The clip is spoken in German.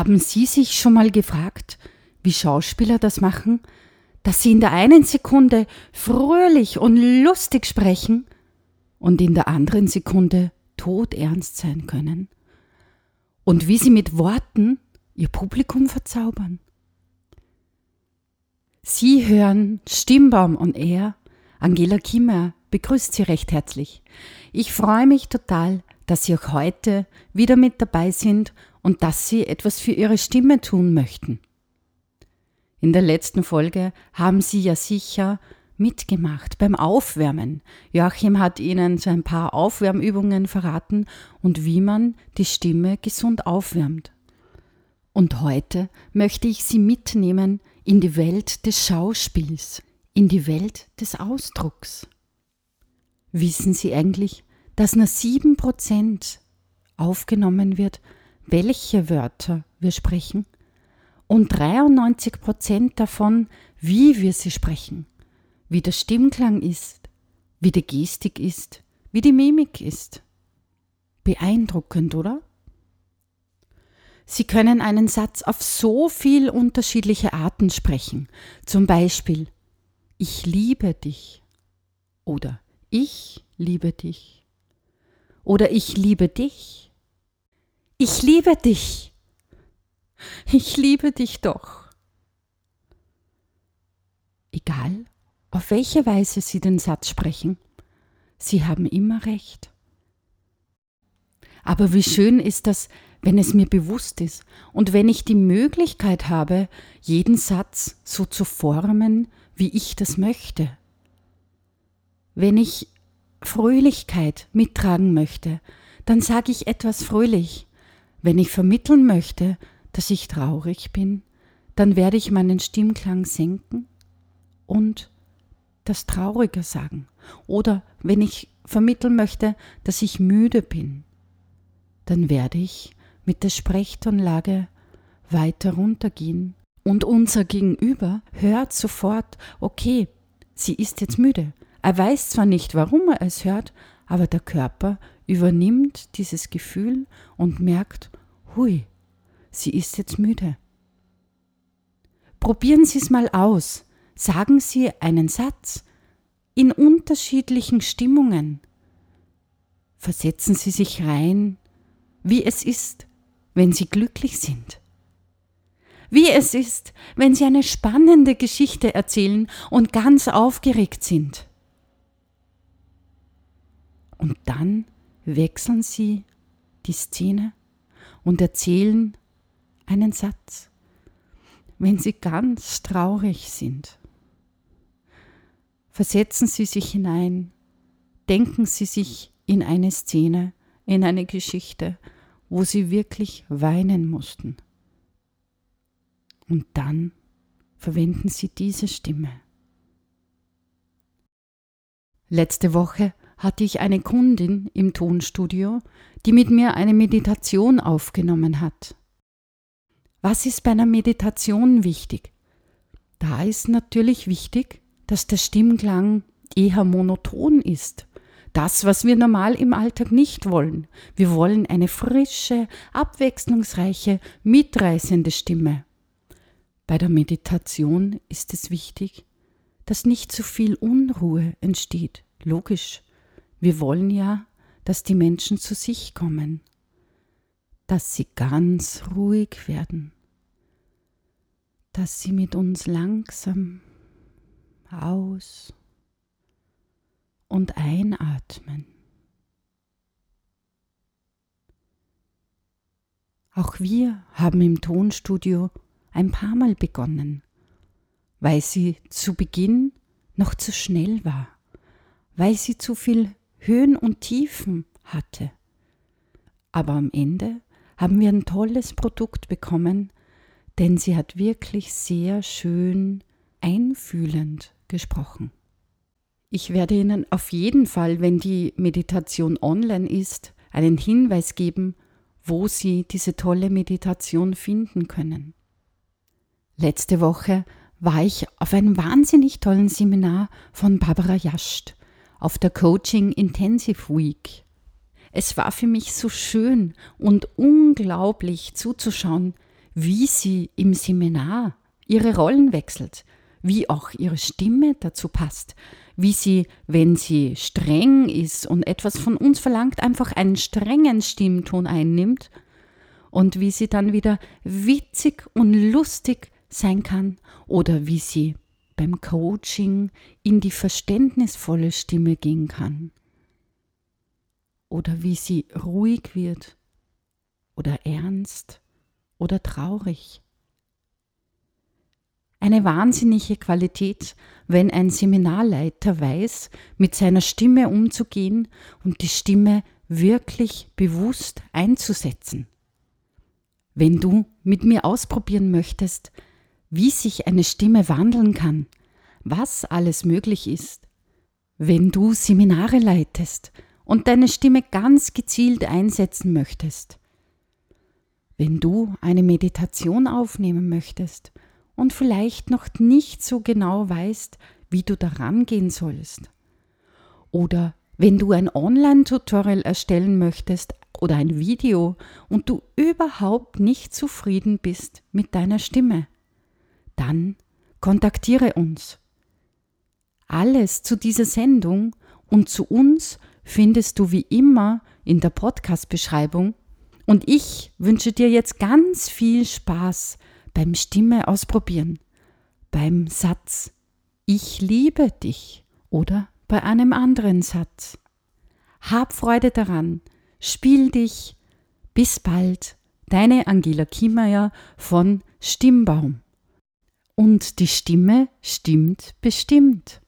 Haben Sie sich schon mal gefragt, wie Schauspieler das machen, dass sie in der einen Sekunde fröhlich und lustig sprechen und in der anderen Sekunde todernst sein können? Und wie sie mit Worten ihr Publikum verzaubern? Sie hören Stimmbaum und er, Angela Kimmer, begrüßt Sie recht herzlich. Ich freue mich total, dass Sie auch heute wieder mit dabei sind und dass Sie etwas für Ihre Stimme tun möchten. In der letzten Folge haben Sie ja sicher mitgemacht beim Aufwärmen. Joachim hat Ihnen so ein paar Aufwärmübungen verraten und wie man die Stimme gesund aufwärmt. Und heute möchte ich Sie mitnehmen in die Welt des Schauspiels, in die Welt des Ausdrucks. Wissen Sie eigentlich, dass nur sieben Prozent aufgenommen wird, welche Wörter wir sprechen? Und 93 Prozent davon, wie wir sie sprechen, wie der Stimmklang ist, wie die Gestik ist, wie die Mimik ist. Beeindruckend, oder? Sie können einen Satz auf so viel unterschiedliche Arten sprechen. Zum Beispiel Ich liebe dich oder Ich liebe dich oder Ich liebe dich. Ich liebe dich. Ich liebe dich doch. Egal, auf welche Weise Sie den Satz sprechen, Sie haben immer recht. Aber wie schön ist das, wenn es mir bewusst ist und wenn ich die Möglichkeit habe, jeden Satz so zu formen, wie ich das möchte. Wenn ich Fröhlichkeit mittragen möchte, dann sage ich etwas fröhlich. Wenn ich vermitteln möchte, dass ich traurig bin, dann werde ich meinen Stimmklang senken und das Trauriger sagen. Oder wenn ich vermitteln möchte, dass ich müde bin, dann werde ich mit der Sprechtonlage weiter runtergehen und unser Gegenüber hört sofort, okay, sie ist jetzt müde. Er weiß zwar nicht, warum er es hört, aber der Körper übernimmt dieses Gefühl und merkt, hui, sie ist jetzt müde. Probieren Sie es mal aus. Sagen Sie einen Satz in unterschiedlichen Stimmungen. Versetzen Sie sich rein, wie es ist, wenn sie glücklich sind. Wie es ist, wenn sie eine spannende Geschichte erzählen und ganz aufgeregt sind. Und dann wechseln sie die Szene und erzählen einen Satz, wenn sie ganz traurig sind. Versetzen Sie sich hinein, denken Sie sich in eine Szene, in eine Geschichte wo sie wirklich weinen mussten. Und dann verwenden sie diese Stimme. Letzte Woche hatte ich eine Kundin im Tonstudio, die mit mir eine Meditation aufgenommen hat. Was ist bei einer Meditation wichtig? Da ist natürlich wichtig, dass der Stimmklang eher monoton ist das, was wir normal im Alltag nicht wollen. Wir wollen eine frische, abwechslungsreiche, mitreißende Stimme. Bei der Meditation ist es wichtig, dass nicht zu viel Unruhe entsteht. Logisch. Wir wollen ja, dass die Menschen zu sich kommen, dass sie ganz ruhig werden, dass sie mit uns langsam aus und einatmen. Auch wir haben im Tonstudio ein paar Mal begonnen, weil sie zu Beginn noch zu schnell war, weil sie zu viel Höhen und Tiefen hatte. Aber am Ende haben wir ein tolles Produkt bekommen, denn sie hat wirklich sehr schön einfühlend gesprochen. Ich werde Ihnen auf jeden Fall, wenn die Meditation online ist, einen Hinweis geben, wo Sie diese tolle Meditation finden können. Letzte Woche war ich auf einem wahnsinnig tollen Seminar von Barbara Jascht auf der Coaching Intensive Week. Es war für mich so schön und unglaublich zuzuschauen, wie sie im Seminar ihre Rollen wechselt, wie auch ihre Stimme dazu passt, wie sie, wenn sie streng ist und etwas von uns verlangt, einfach einen strengen Stimmton einnimmt und wie sie dann wieder witzig und lustig sein kann oder wie sie beim Coaching in die verständnisvolle Stimme gehen kann oder wie sie ruhig wird oder ernst oder traurig. Eine wahnsinnige Qualität, wenn ein Seminarleiter weiß, mit seiner Stimme umzugehen und die Stimme wirklich bewusst einzusetzen. Wenn du mit mir ausprobieren möchtest, wie sich eine Stimme wandeln kann, was alles möglich ist, wenn du Seminare leitest und deine Stimme ganz gezielt einsetzen möchtest, wenn du eine Meditation aufnehmen möchtest und vielleicht noch nicht so genau weißt, wie du daran gehen sollst, oder wenn du ein Online-Tutorial erstellen möchtest oder ein Video und du überhaupt nicht zufrieden bist mit deiner Stimme, dann kontaktiere uns. Alles zu dieser Sendung und zu uns findest du wie immer in der Podcast-Beschreibung. Und ich wünsche dir jetzt ganz viel Spaß beim Stimme ausprobieren, beim Satz Ich liebe dich oder bei einem anderen Satz. Hab Freude daran, spiel dich. Bis bald, deine Angela Kiemeyer von Stimmbaum. Und die Stimme stimmt bestimmt.